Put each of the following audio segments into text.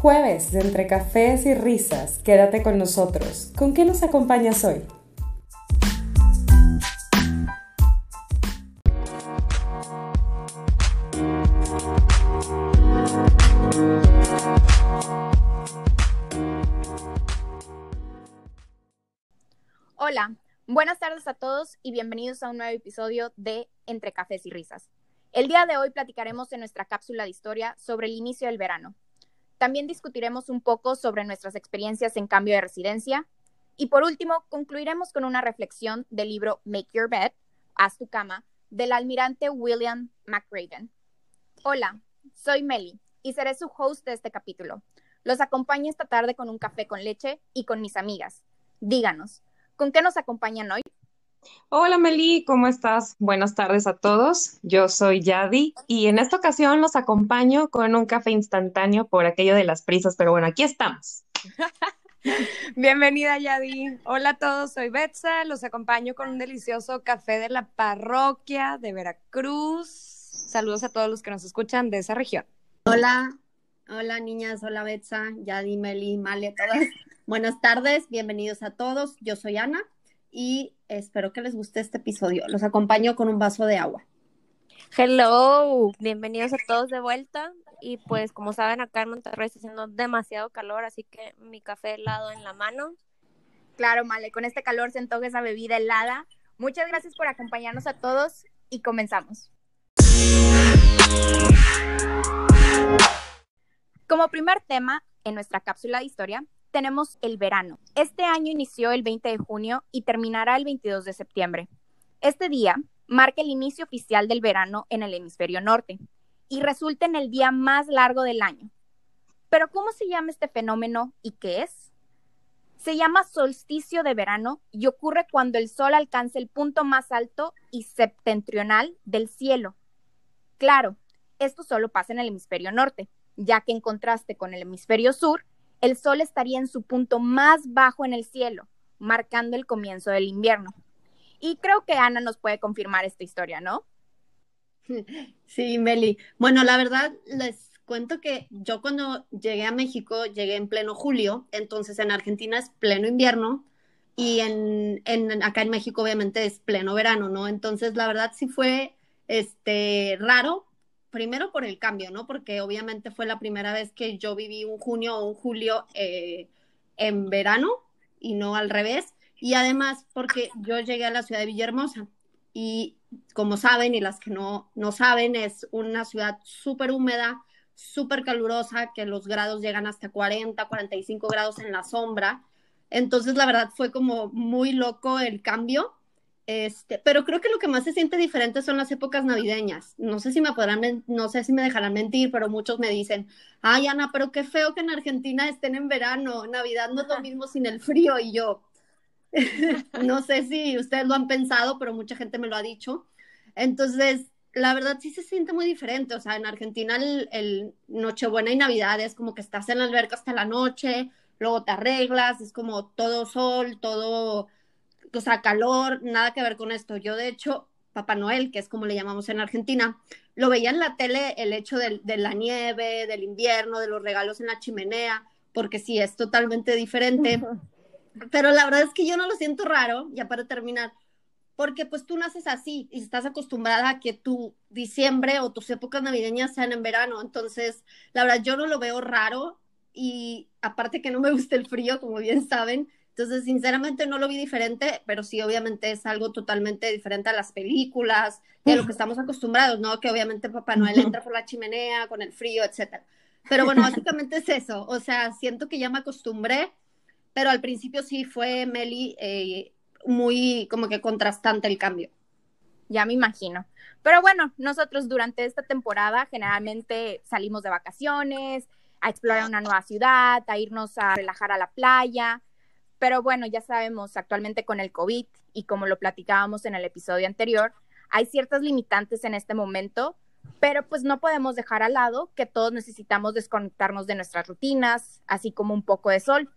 Jueves de entre cafés y risas, quédate con nosotros. ¿Con qué nos acompañas hoy? Hola, buenas tardes a todos y bienvenidos a un nuevo episodio de Entre Cafés y Risas. El día de hoy platicaremos en nuestra cápsula de historia sobre el inicio del verano. También discutiremos un poco sobre nuestras experiencias en cambio de residencia. Y por último, concluiremos con una reflexión del libro Make Your Bed, Haz tu cama, del almirante William McRaven. Hola, soy Meli y seré su host de este capítulo. Los acompaño esta tarde con un café con leche y con mis amigas. Díganos, ¿Con qué nos acompañan hoy? Hola Meli, ¿cómo estás? Buenas tardes a todos. Yo soy Yadi y en esta ocasión los acompaño con un café instantáneo por aquello de las prisas, pero bueno, aquí estamos. Bienvenida Yadi. Hola a todos, soy Betsa, los acompaño con un delicioso café de la parroquia de Veracruz. Saludos a todos los que nos escuchan de esa región. Hola, hola niñas, hola Betsa, Yadi, Meli, Male, todas. Buenas tardes, bienvenidos a todos. Yo soy Ana y espero que les guste este episodio. Los acompaño con un vaso de agua. Hello, bienvenidos a todos de vuelta. Y pues como saben, acá en Monterrey está haciendo demasiado calor, así que mi café helado en la mano. Claro, Male, con este calor se antoja esa bebida helada. Muchas gracias por acompañarnos a todos y comenzamos. Como primer tema en nuestra cápsula de historia, tenemos el verano. Este año inició el 20 de junio y terminará el 22 de septiembre. Este día marca el inicio oficial del verano en el hemisferio norte y resulta en el día más largo del año. Pero ¿cómo se llama este fenómeno y qué es? Se llama solsticio de verano y ocurre cuando el sol alcanza el punto más alto y septentrional del cielo. Claro, esto solo pasa en el hemisferio norte, ya que en contraste con el hemisferio sur, el sol estaría en su punto más bajo en el cielo, marcando el comienzo del invierno. Y creo que Ana nos puede confirmar esta historia, ¿no? Sí, Meli. Bueno, la verdad, les cuento que yo cuando llegué a México, llegué en pleno julio, entonces en Argentina es pleno invierno y en, acá en México obviamente es pleno verano, ¿no? Entonces, la verdad sí fue este, raro primero por el cambio, ¿no? Porque obviamente fue la primera vez que yo viví un junio o un julio eh, en verano y no al revés. Y además porque yo llegué a la ciudad de Villahermosa y como saben y las que no, no saben, es una ciudad súper húmeda, súper calurosa, que los grados llegan hasta 40, 45 grados en la sombra. Entonces, la verdad fue como muy loco el cambio este, pero creo que lo que más se siente diferente son las épocas navideñas. No sé si me podrán, no sé si me dejarán mentir, pero muchos me dicen, ay Ana, pero qué feo que en Argentina estén en verano, Navidad no es lo mismo sin el frío y yo. no sé si ustedes lo han pensado, pero mucha gente me lo ha dicho. Entonces, la verdad sí se siente muy diferente. O sea, en Argentina el, el Nochebuena y Navidad es como que estás en la alberca hasta la noche, luego te arreglas, es como todo sol, todo o sea, calor, nada que ver con esto. Yo, de hecho, Papá Noel, que es como le llamamos en Argentina, lo veía en la tele el hecho de, la nieve, del invierno, de los regalos en la chimenea, porque sí, es totalmente diferente. Pero la verdad es que yo no lo siento raro, ya para terminar, porque pues tú naces así y estás acostumbrada a que tu diciembre o tus épocas navideñas sean en verano. Entonces, la verdad, yo no lo veo raro y aparte que no me gusta el frío, como bien saben, entonces, sinceramente no lo vi diferente, pero sí, obviamente es algo totalmente diferente a las películas y a lo que estamos acostumbrados, ¿no? Que obviamente Papá Noel entra por la chimenea con el frío, etcétera. Pero bueno, básicamente es eso. O sea, siento que ya me acostumbré, pero al principio sí fue, Meli, eh, muy como que contrastante el cambio. Ya me imagino. Pero bueno, nosotros durante esta temporada generalmente salimos de vacaciones, a explorar una nueva ciudad, a irnos a relajar a la playa. Pero bueno, ya sabemos, actualmente con el COVID y como lo platicábamos en el episodio anterior, hay ciertas limitantes en este momento, pero pues no podemos dejar al lado que todos necesitamos desconectarnos de nuestras rutinas, así como un poco de sol.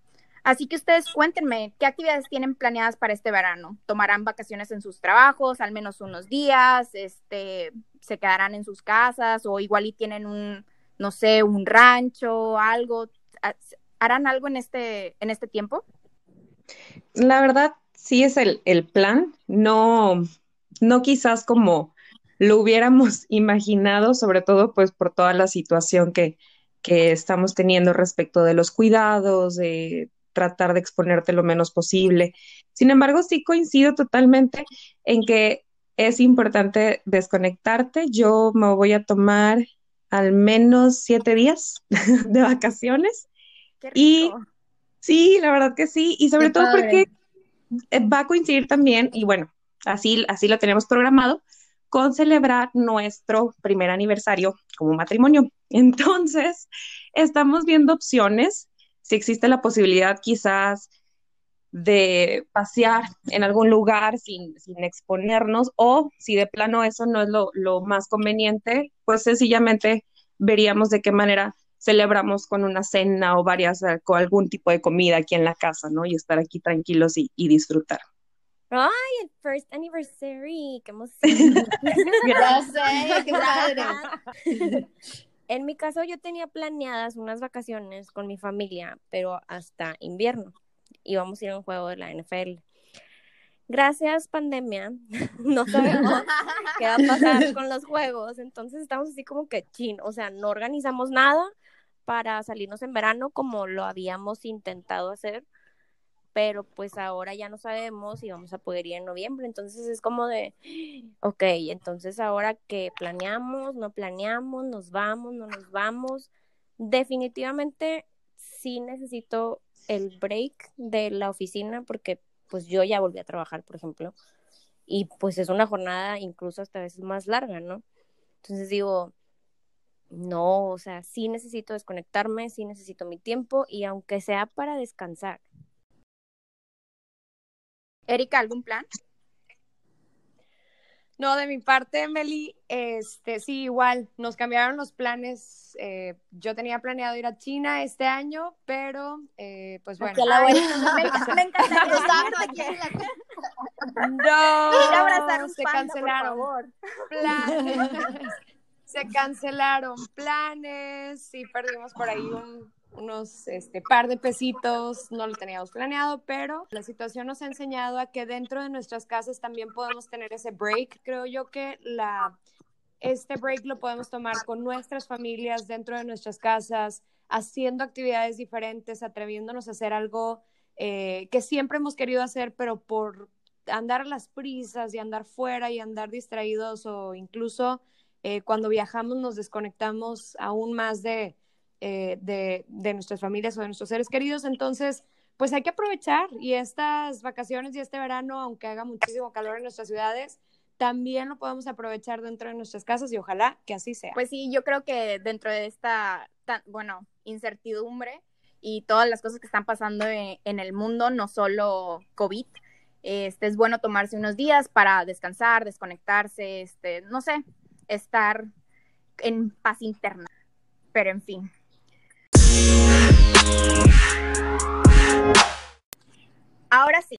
Así que ustedes cuéntenme, ¿qué actividades tienen planeadas para este verano? ¿Tomarán vacaciones en sus trabajos, al menos unos días? Este, ¿Se quedarán en sus casas o igual y tienen un, no sé, un rancho, algo? ¿Harán algo en este, en este tiempo? La verdad, sí es el, el plan, no, no quizás como lo hubiéramos imaginado, sobre todo pues por toda la situación que, que estamos teniendo respecto de los cuidados, de tratar de exponerte lo menos posible. Sin embargo, sí coincido totalmente en que es importante desconectarte. Yo me voy a tomar al menos siete días de vacaciones. y sí, la verdad que sí. Y sobre todo porque eh, va a coincidir también, y bueno, así, así lo tenemos programado, con celebrar nuestro primer aniversario como matrimonio. Entonces, estamos viendo opciones, si existe la posibilidad quizás de pasear en algún lugar sin, sin exponernos o si de plano eso no es lo, lo, más conveniente, pues sencillamente veríamos de qué manera celebramos con una cena o varias, eh, con algún tipo de comida aquí en la casa, ¿no? Y estar aquí tranquilos y, y disfrutar. ¡Ay, el first anniversary! ¡Qué emoción! Gracias, qué padre. En mi caso, yo tenía planeadas unas vacaciones con mi familia, pero hasta invierno íbamos a ir a un juego de la NFL. Gracias, pandemia, no sabemos qué va a pasar con los juegos, entonces estamos así como que chin, o sea, no organizamos nada para salirnos en verano como lo habíamos intentado hacer, pero pues ahora ya no sabemos si vamos a poder ir en noviembre, entonces es como de, ok, entonces ahora que planeamos, no planeamos, nos vamos, no nos vamos, definitivamente sí necesito el break de la oficina porque pues yo ya volví a trabajar, por ejemplo, y pues es una jornada incluso hasta veces más larga, ¿no? Entonces digo, no, o sea, sí necesito desconectarme, sí necesito mi tiempo y aunque sea para descansar. Erika, ¿algún plan? No, de mi parte, Meli, este, sí, igual, nos cambiaron los planes. Eh, yo tenía planeado ir a China este año, pero, eh, pues bueno. Ay, me, me encantaría No, se cancelaron por favor. planes. se cancelaron planes y perdimos por ahí un, unos este, par de pesitos, no lo teníamos planeado, pero la situación nos ha enseñado a que dentro de nuestras casas también podemos tener ese break. Creo yo que la, este break lo podemos tomar con nuestras familias dentro de nuestras casas, haciendo actividades diferentes, atreviéndonos a hacer algo eh, que siempre hemos querido hacer, pero por andar a las prisas y andar fuera y andar distraídos o incluso eh, cuando viajamos nos desconectamos aún más de, eh, de, de, nuestras familias o de nuestros seres queridos. Entonces, pues hay que aprovechar y estas vacaciones y este verano, aunque haga muchísimo calor en nuestras ciudades, también lo podemos aprovechar dentro de nuestras casas y ojalá que así sea. Pues sí, yo creo que dentro de esta, tan, bueno, incertidumbre y todas las cosas que están pasando en, en el mundo, no solo COVID, este, es bueno tomarse unos días para descansar, desconectarse, este, no sé, estar en paz interna. Pero en fin. Ahora sí,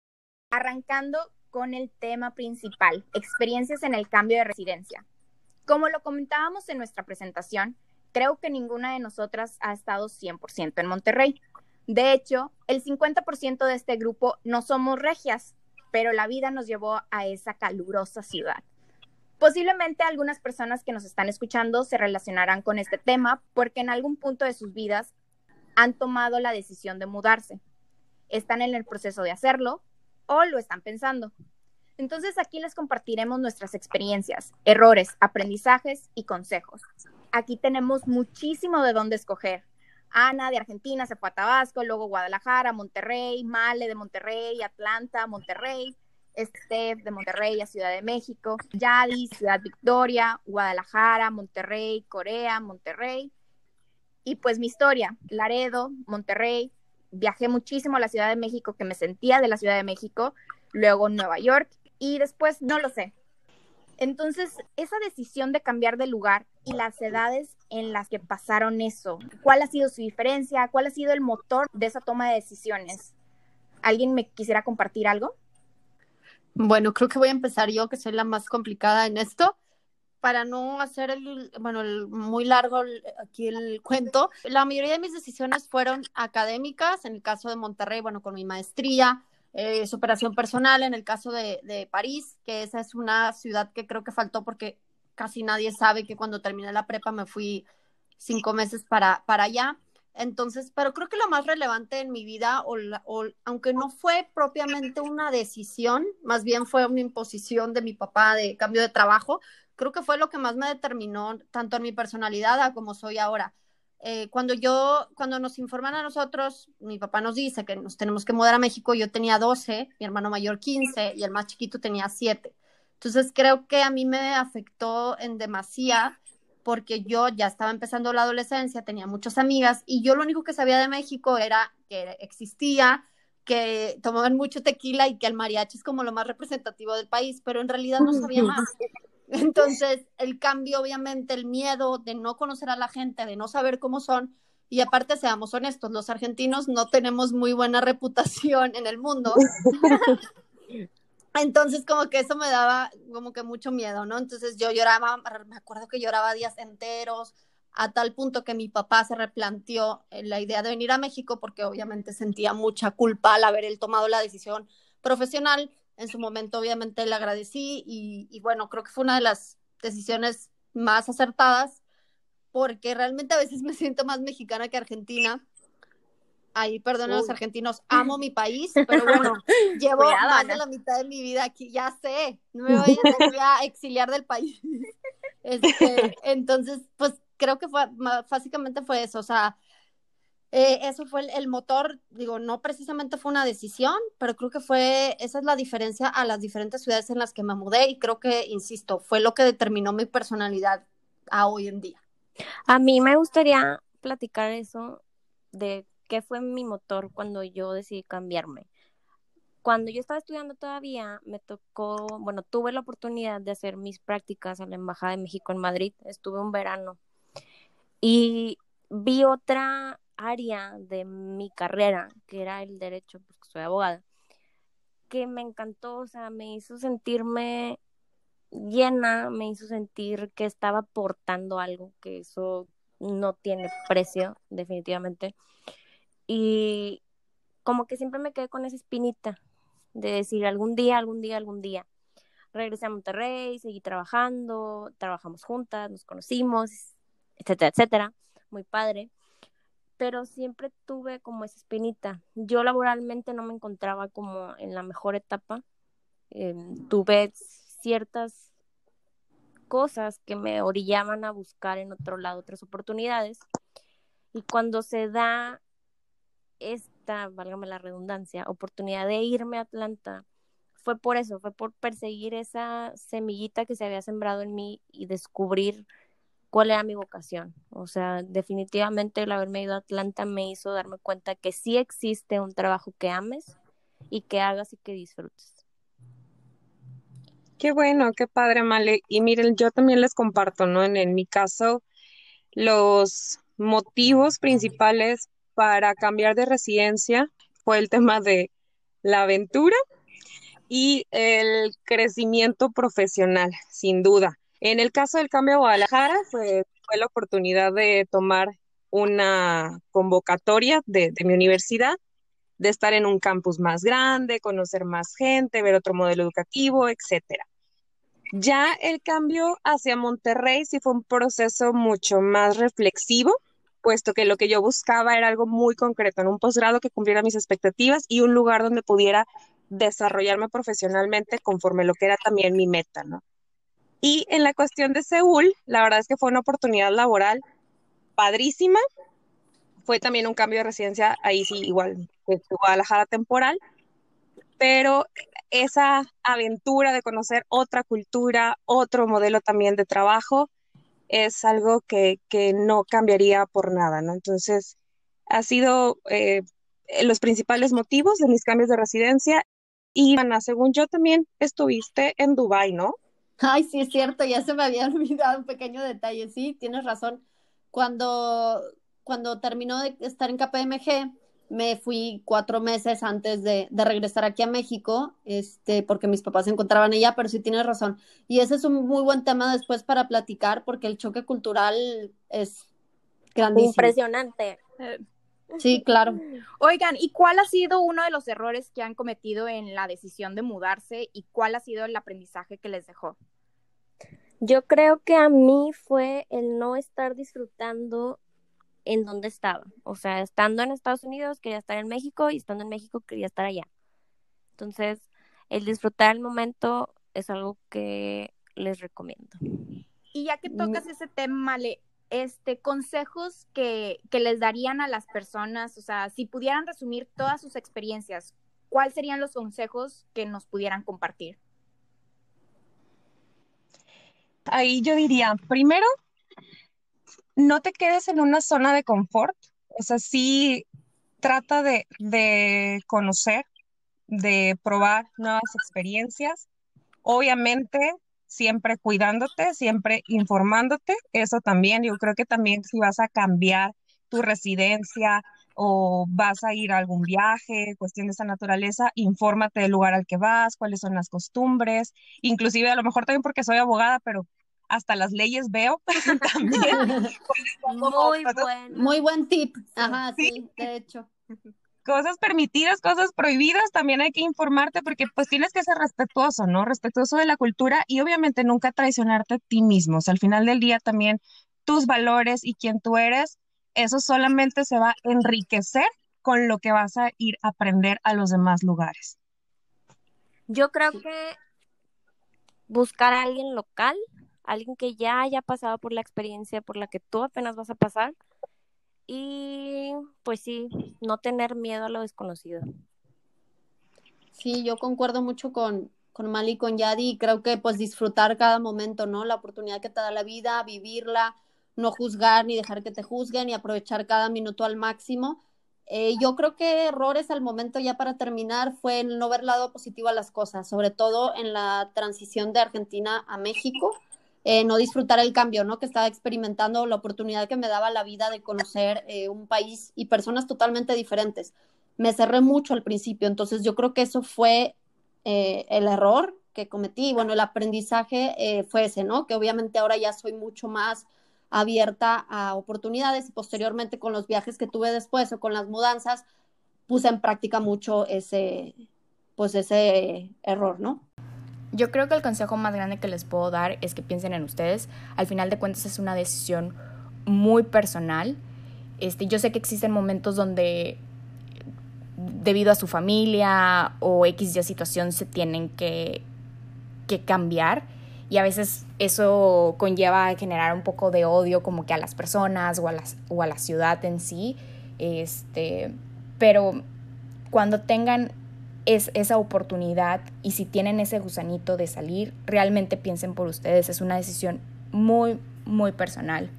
arrancando con el tema principal, experiencias en el cambio de residencia. Como lo comentábamos en nuestra presentación, creo que ninguna de nosotras ha estado 100% en Monterrey. De hecho, el 50% de este grupo no somos regias, pero la vida nos llevó a esa calurosa ciudad. Posiblemente algunas personas que nos están escuchando se relacionarán con este tema porque en algún punto de sus vidas han tomado la decisión de mudarse. Están en el proceso de hacerlo o lo están pensando. Entonces aquí les compartiremos nuestras experiencias, errores, aprendizajes y consejos. Aquí tenemos muchísimo de dónde escoger. Ana de Argentina se fue a Tabasco, luego Guadalajara, Monterrey, Male de Monterrey, Atlanta, Monterrey, Steph de Monterrey a Ciudad de México, Yadi, Ciudad Victoria, Guadalajara, Monterrey, Corea, Monterrey. Y pues mi historia, Laredo, Monterrey, viajé muchísimo a la Ciudad de México, que me sentía de la Ciudad de México, luego Nueva York y después no lo sé. Entonces, esa decisión de cambiar de lugar y las edades en las que pasaron eso, ¿cuál ha sido su diferencia? ¿Cuál ha sido el motor de esa toma de decisiones? ¿Alguien me quisiera compartir algo? Bueno, creo que voy a empezar yo, que soy la más complicada en esto. para no hacer el, bueno, muy largo aquí el cuento, la mayoría de mis decisiones fueron académicas, en el caso de Monterrey, bueno, con mi maestría, eh, superación personal, en el caso de, de, París, que esa es una ciudad que creo que faltó porque casi nadie sabe que cuando terminé la prepa me fui cinco meses para, para allá. Entonces, pero creo que lo más relevante en mi vida, aunque no fue propiamente una decisión, más bien fue una imposición de mi papá de cambio de trabajo, creo que fue lo que más me determinó tanto en mi personalidad como soy ahora. Eh, cuando yo, cuando nos informan a nosotros, mi papá nos dice que nos tenemos que mudar a México, yo tenía 12, mi hermano mayor 15 y el más chiquito tenía 7. Entonces creo que a mí me afectó en demasía porque yo ya estaba empezando la adolescencia, tenía muchas amigas y yo lo único que sabía de México era que existía, que tomaban mucho tequila y que el mariachi es como lo más representativo del país, pero en realidad no sabía más. Entonces, el cambio, obviamente, el miedo de no conocer a la gente, de no saber cómo son, y aparte, seamos honestos, los argentinos no tenemos muy buena reputación en el mundo. Entonces, como que eso me daba como que mucho miedo, ¿no? Entonces yo lloraba, me acuerdo que lloraba días enteros, a tal punto que mi papá se replanteó la idea de venir a México porque obviamente sentía mucha culpa al haber él tomado la decisión profesional en su momento obviamente le agradecí y, bueno, creo que fue una de las decisiones más acertadas porque realmente a veces me siento más mexicana que argentina. Ahí, perdón a los argentinos, amo mi país, pero bueno, llevo más de la mitad de mi vida aquí, ya sé, no me voy a exiliar del país. Este, entonces, pues creo que fue, básicamente fue eso, o sea, eh, eso fue el, motor, digo, no precisamente fue una decisión, pero creo que fue, esa es la diferencia a las diferentes ciudades en las que me mudé y creo que, insisto, fue lo que determinó mi personalidad a hoy en día. A mí me gustaría platicar eso de qué fue mi motor cuando yo decidí cambiarme. Cuando yo estaba estudiando todavía, me tocó, bueno, tuve la oportunidad de hacer mis prácticas en la Embajada de México en Madrid, estuve un verano y vi otra área de mi carrera, que era el derecho, pues soy abogada, que me encantó, o sea, me hizo sentirme llena, me hizo sentir que estaba aportando algo, que eso no tiene precio, definitivamente. Y como que siempre me quedé con esa espinita de decir algún día, algún día, algún día. Regresé a Monterrey, seguí trabajando, trabajamos juntas, nos conocimos, etcétera, etcétera. Muy padre pero siempre tuve como esa espinita. Yo laboralmente no me encontraba como en la mejor etapa. Em, tuve ciertas cosas que me orillaban a buscar en otro lado otras oportunidades. Y cuando se da esta, válgame la redundancia, oportunidad de irme a Atlanta, fue por eso, fue por perseguir esa semillita que se había sembrado en mí y descubrir cuál era mi vocación. O sea, definitivamente el haberme ido a Atlanta me hizo darme cuenta que sí existe un trabajo que ames y que hagas y que disfrutes. Qué bueno, qué padre, Male. Y miren, yo también les comparto, ¿no? En, en mi caso, los motivos principales para cambiar de residencia fue el tema de la aventura y el crecimiento profesional, sin duda. En el caso del cambio a Guadalajara, fue la oportunidad de tomar una convocatoria de, mi universidad, de estar en un campus más grande, conocer más gente, ver otro modelo educativo, etcétera. Ya el cambio hacia Monterrey sí fue un proceso mucho más reflexivo, puesto que lo que yo buscaba era algo muy concreto, en un posgrado que cumpliera mis expectativas y un lugar donde pudiera desarrollarme profesionalmente conforme lo que era también mi meta, ¿no? Y en la cuestión de Seúl, la verdad es que fue una oportunidad laboral padrísima. Fue también un cambio de residencia, ahí sí, igual que Guadalajara temporal, pero esa aventura de conocer otra cultura, otro modelo también de trabajo, es algo que, no cambiaría por nada, ¿no? Entonces, ha sido eh, los principales motivos de mis cambios de residencia. Y, Ana, según yo también estuviste en Dubái, ¿no? Ay, sí, es cierto, ya se me había olvidado un pequeño detalle. Sí, tienes razón. Cuando, cuando terminó de estar en KPMG, me fui cuatro meses antes de, de, regresar aquí a México, este, porque mis papás se encontraban allá, pero sí tienes razón. Y ese es un muy buen tema después para platicar, porque el choque cultural es grandísimo. Impresionante. Sí, claro. Oigan, ¿y cuál ha sido uno de los errores que han cometido en la decisión de mudarse y cuál ha sido el aprendizaje que les dejó? Yo creo que a mí fue el no estar disfrutando en donde estaba. O sea, estando en Estados Unidos quería estar en México y estando en México quería estar allá. Entonces, el disfrutar el momento es algo que les recomiendo. Y ya que tocas ese tema, le, este, consejos que, que les darían a las personas, o sea, si pudieran resumir todas sus experiencias, ¿cuáles serían los consejos que nos pudieran compartir? Ahí yo diría, primero, no te quedes en una zona de confort, o sea, sí trata de, de conocer, de probar nuevas experiencias. Obviamente, siempre cuidándote, siempre informándote, eso también, yo creo que también si vas a cambiar tu residencia o vas a ir a algún viaje, cuestión de esa naturaleza, infórmate del lugar al que vas, cuáles son las costumbres, inclusive a lo mejor también porque soy abogada, pero hasta las leyes veo también. muy, buen. muy buen tip. Ajá, sí, de hecho. Cosas permitidas, cosas prohibidas, también hay que informarte porque pues tienes que ser respetuoso, ¿no? Respetuoso de la cultura y obviamente nunca traicionarte a ti mismo. O sea, al final del día también tus valores y quién tú eres, eso solamente se va a enriquecer con lo que vas a ir a aprender a los demás lugares. Yo creo que buscar a alguien local alguien que ya haya pasado por la experiencia por la que tú apenas vas a pasar y pues sí, no tener miedo a lo desconocido. Sí, yo concuerdo mucho con, con Mali y con Yadi creo que pues disfrutar cada momento, ¿no? La oportunidad que te da la vida, vivirla, no juzgar ni dejar que te juzguen y aprovechar cada minuto al máximo. Eh, yo creo que errores al momento ya para terminar fue el no ver lado positivo a las cosas, sobre todo en la transición de Argentina a México eh, no disfrutar el cambio, ¿no? Que estaba experimentando, la oportunidad que me daba la vida de conocer eh, un país y personas totalmente diferentes. Me cerré mucho al principio, entonces yo creo que eso fue eh, el error que cometí. Bueno, el aprendizaje fue ese, ¿no? Que obviamente ahora ya soy mucho más abierta a oportunidades y posteriormente con los viajes que tuve después o con las mudanzas, puse en práctica mucho ese, pues ese error, ¿no? Yo creo que el consejo más grande que les puedo dar es que piensen en ustedes. Al final de cuentas es una decisión muy personal. Este, yo sé que existen momentos donde debido a su familia o X ya situación se tienen que, que cambiar y a veces eso conlleva a generar un poco de odio como que a las personas o a, las, o a la ciudad en sí. Este, pero cuando tengan es esa oportunidad y si tienen ese gusanito de salir, realmente piensen por ustedes. Es una decisión muy, muy personal.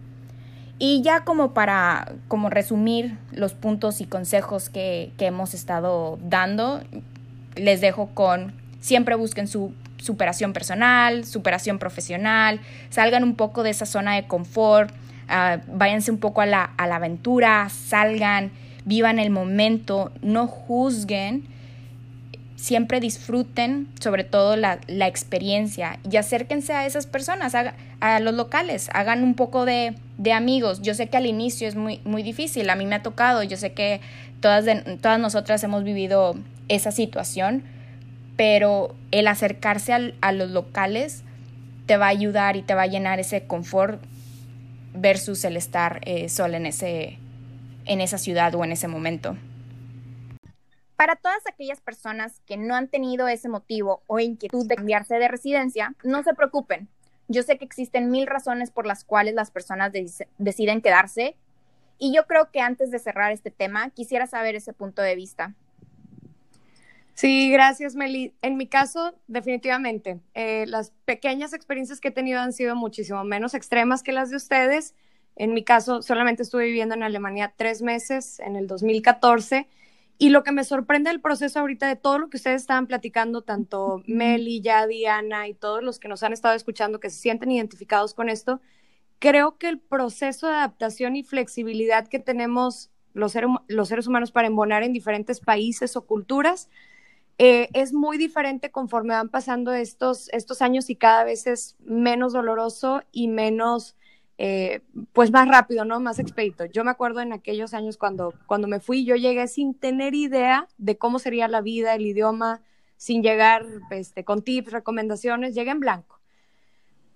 Y ya como para como resumir los puntos y consejos que, que hemos estado dando, les dejo con siempre busquen su superación personal, superación profesional, salgan un poco de esa zona de confort, uh, váyanse un poco a la, a la aventura, salgan, vivan el momento, no juzguen siempre disfruten sobre todo la, experiencia y acérquense a esas personas, a, los locales, hagan un poco de, amigos. Yo sé que al inicio es muy, muy difícil, a mí me ha tocado, yo sé que todas, todas nosotras hemos vivido esa situación, pero el acercarse a los locales te va a ayudar y te va a llenar ese confort versus el estar eh, solo en, ese, en esa ciudad o en ese momento. Para todas aquellas personas que no han tenido ese motivo o inquietud de cambiarse de residencia, no se preocupen. Yo sé que existen mil razones por las cuales las personas deciden quedarse y yo creo que antes de cerrar este tema quisiera saber ese punto de vista. Sí, gracias Meli. En mi caso, definitivamente, eh, las pequeñas experiencias que he tenido han sido muchísimo menos extremas que las de ustedes. En mi caso, solamente estuve viviendo en Alemania tres meses en el 2014 y lo que me sorprende del proceso ahorita de todo lo que ustedes estaban platicando, tanto Meli, ya Diana y todos los que nos han estado escuchando que se sienten identificados con esto, creo que el proceso de adaptación y flexibilidad que tenemos los, los seres humanos para embonar en diferentes países o culturas. Eh, es muy diferente conforme van pasando estos, estos años y cada vez es menos doloroso y menos, eh, pues más rápido, ¿no? Más expedito. Yo me acuerdo en aquellos años cuando, cuando me fui, yo llegué sin tener idea de cómo sería la vida, el idioma, sin llegar este, con tips, recomendaciones, llegué en blanco.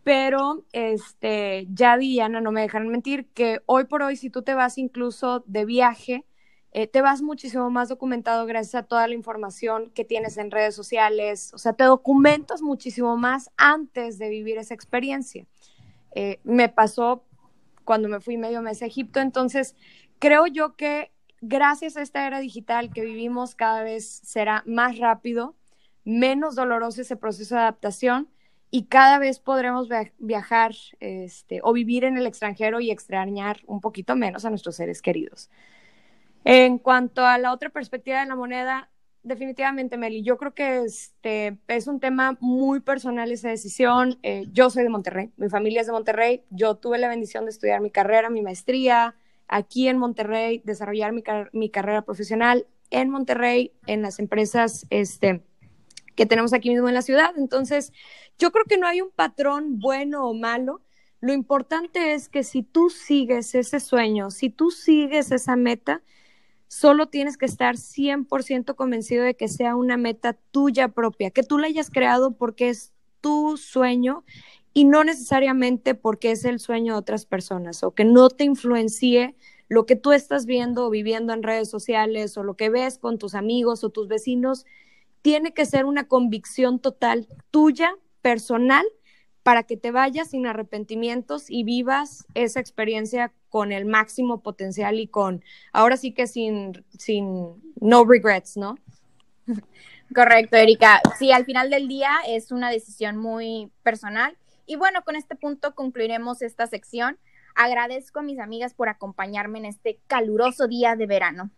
Pero este, ya y Ana no me dejan mentir que hoy por hoy, si tú te vas incluso de viaje, eh, te vas muchísimo más documentado gracias a toda la información que tienes en redes sociales, o sea, te documentas muchísimo más antes de vivir esa experiencia. Eh, me pasó cuando me fui medio mes a Egipto, entonces creo yo que gracias a esta era digital que vivimos cada vez será más rápido, menos doloroso ese proceso de adaptación y cada vez podremos viajar este, o vivir en el extranjero y extrañar un poquito menos a nuestros seres queridos. En cuanto a la otra perspectiva de la moneda, definitivamente, Meli, yo creo que este es un tema muy personal esa decisión. Eh, yo soy de Monterrey, mi familia es de Monterrey, yo tuve la bendición de estudiar mi carrera, mi maestría aquí en Monterrey, desarrollar mi, mi carrera profesional en Monterrey, en las empresas este, que tenemos aquí mismo en la ciudad. Entonces, yo creo que no hay un patrón bueno o malo. Lo importante es que si tú sigues ese sueño, si tú sigues esa meta, Solo tienes que estar 100% convencido de que sea una meta tuya propia, que tú la hayas creado porque es tu sueño y no necesariamente porque es el sueño de otras personas o que no te influencie lo que tú estás viendo o viviendo en redes sociales o lo que ves con tus amigos o tus vecinos. Tiene que ser una convicción total tuya, personal, para que te vayas sin arrepentimientos y vivas esa experiencia con el máximo potencial y con, ahora sí que sin, sin, no regrets, ¿no? Correcto, Erika. Sí, al final del día es una decisión muy personal. Y bueno, con este punto concluiremos esta sección. Agradezco a mis amigas por acompañarme en este caluroso día de verano.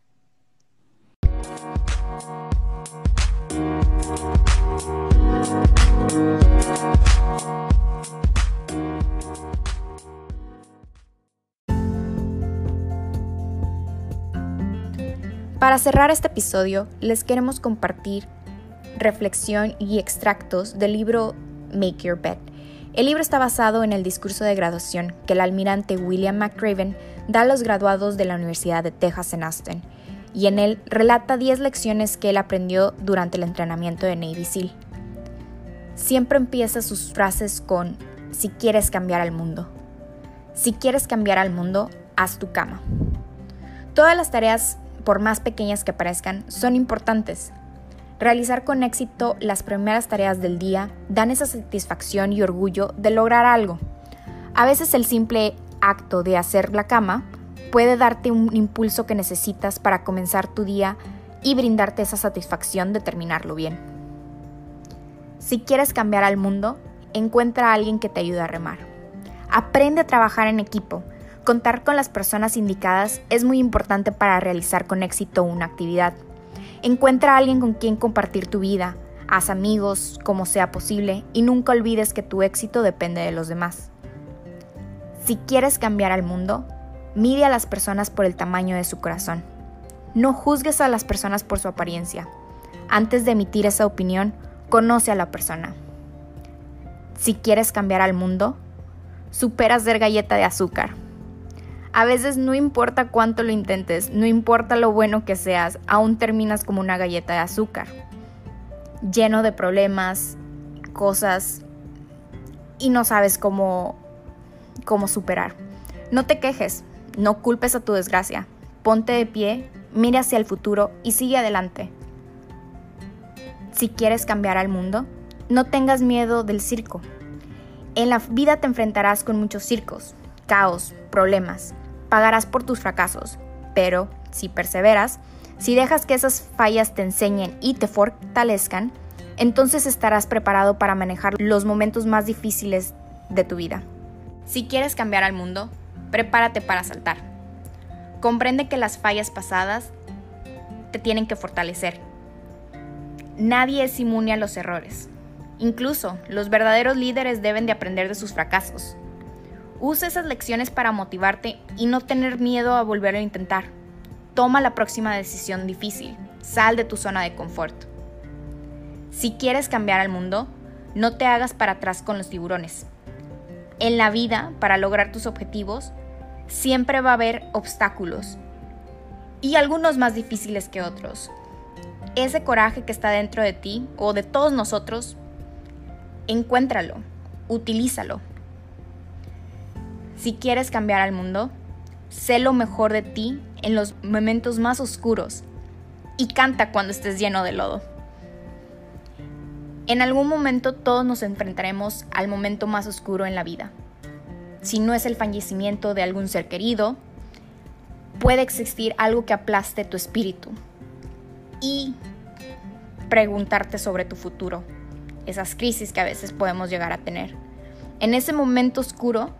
Para cerrar este episodio, les queremos compartir reflexión y extractos del libro Make Your Bed. El libro está basado en el discurso de graduación que el almirante William McRaven da a los graduados de la Universidad de Texas en Austin, y en él relata 10 lecciones que él aprendió durante el entrenamiento de Navy SEAL. Siempre empieza sus frases con si quieres cambiar al mundo. Si quieres cambiar al mundo, haz tu cama. Todas las tareas por más pequeñas que parezcan, son importantes. Realizar con éxito las primeras tareas del día dan esa satisfacción y orgullo de lograr algo. A veces el simple acto de hacer la cama puede darte un impulso que necesitas para comenzar tu día y brindarte esa satisfacción de terminarlo bien. Si quieres cambiar al mundo, encuentra a alguien que te ayude a remar. Aprende a trabajar en equipo Contar con las personas indicadas es muy importante para realizar con éxito una actividad. Encuentra a alguien con quien compartir tu vida, haz amigos como sea posible y nunca olvides que tu éxito depende de los demás. Si quieres cambiar al mundo, mide a las personas por el tamaño de su corazón. No juzgues a las personas por su apariencia. Antes de emitir esa opinión, conoce a la persona. Si quieres cambiar al mundo, supera ser galleta de azúcar. A veces no importa cuánto lo intentes, no importa lo bueno que seas, aún terminas como una galleta de azúcar, lleno de problemas, cosas y no sabes cómo cómo superar. No te quejes, no culpes a tu desgracia. Ponte de pie, mira hacia el futuro y sigue adelante. Si quieres cambiar al mundo, no tengas miedo del circo. En la vida te enfrentarás con muchos circos, caos, problemas pagarás por tus fracasos, pero si perseveras, si dejas que esas fallas te enseñen y te fortalezcan, entonces estarás preparado para manejar los momentos más difíciles de tu vida. Si quieres cambiar al mundo, prepárate para saltar. Comprende que las fallas pasadas te tienen que fortalecer. Nadie es inmune a los errores. Incluso los verdaderos líderes deben de aprender de sus fracasos. Usa esas lecciones para motivarte y no tener miedo a volver a intentar. toma la próxima decisión difícil. Sal de tu zona de confort. Si quieres cambiar al mundo, no te hagas para atrás con los tiburones. En la vida, para lograr tus objetivos, siempre va a haber obstáculos y algunos más difíciles que otros. Ese coraje que está dentro de ti o de todos nosotros, encuéntralo, utilízalo. Si quieres cambiar al mundo, sé lo mejor de ti en los momentos más oscuros y canta cuando estés lleno de lodo. En algún momento todos nos enfrentaremos al momento más oscuro en la vida. Si no es el fallecimiento de algún ser querido, puede existir algo que aplaste tu espíritu y preguntarte sobre tu futuro, esas crisis que a veces podemos llegar a tener. En ese momento oscuro,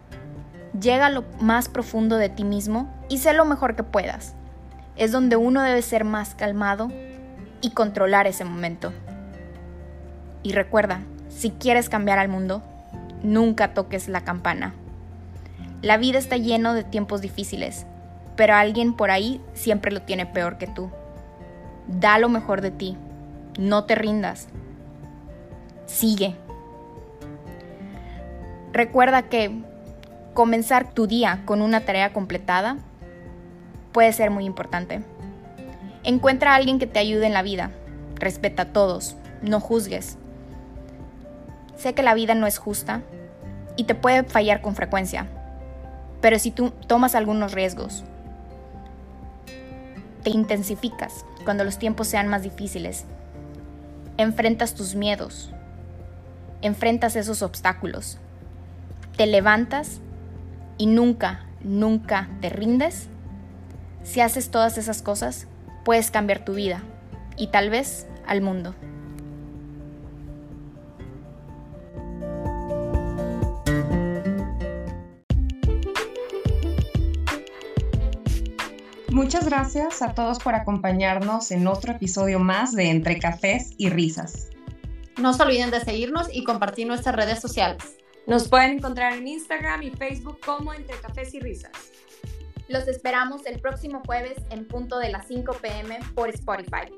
llega a lo más profundo de ti mismo y sé lo mejor que puedas. Es donde uno debe ser más calmado y controlar ese momento. Y recuerda, si quieres cambiar al mundo, nunca toques la campana. La vida está lleno de tiempos difíciles, pero alguien por ahí siempre lo tiene peor que tú. Da lo mejor de ti, no te rindas. Sigue. Recuerda que comenzar tu día con una tarea completada puede ser muy importante. Encuentra a alguien que te ayude en la vida. Respeta a todos, no juzgues. Sé que la vida no es justa y te puede fallar con frecuencia, pero si tú tomas algunos riesgos, te intensificas cuando los tiempos sean más difíciles, enfrentas tus miedos, enfrentas esos obstáculos, te levantas y nunca, nunca te rindes, si haces todas esas cosas, puedes cambiar tu vida y tal vez al mundo. Muchas gracias a todos por acompañarnos en otro episodio más de Entre Cafés y Risas. No se olviden de seguirnos y compartir nuestras redes sociales. Nos pueden encontrar en Instagram y Facebook como Entre Cafés y Risas. Los esperamos el próximo jueves en punto de las 5 pm por Spotify.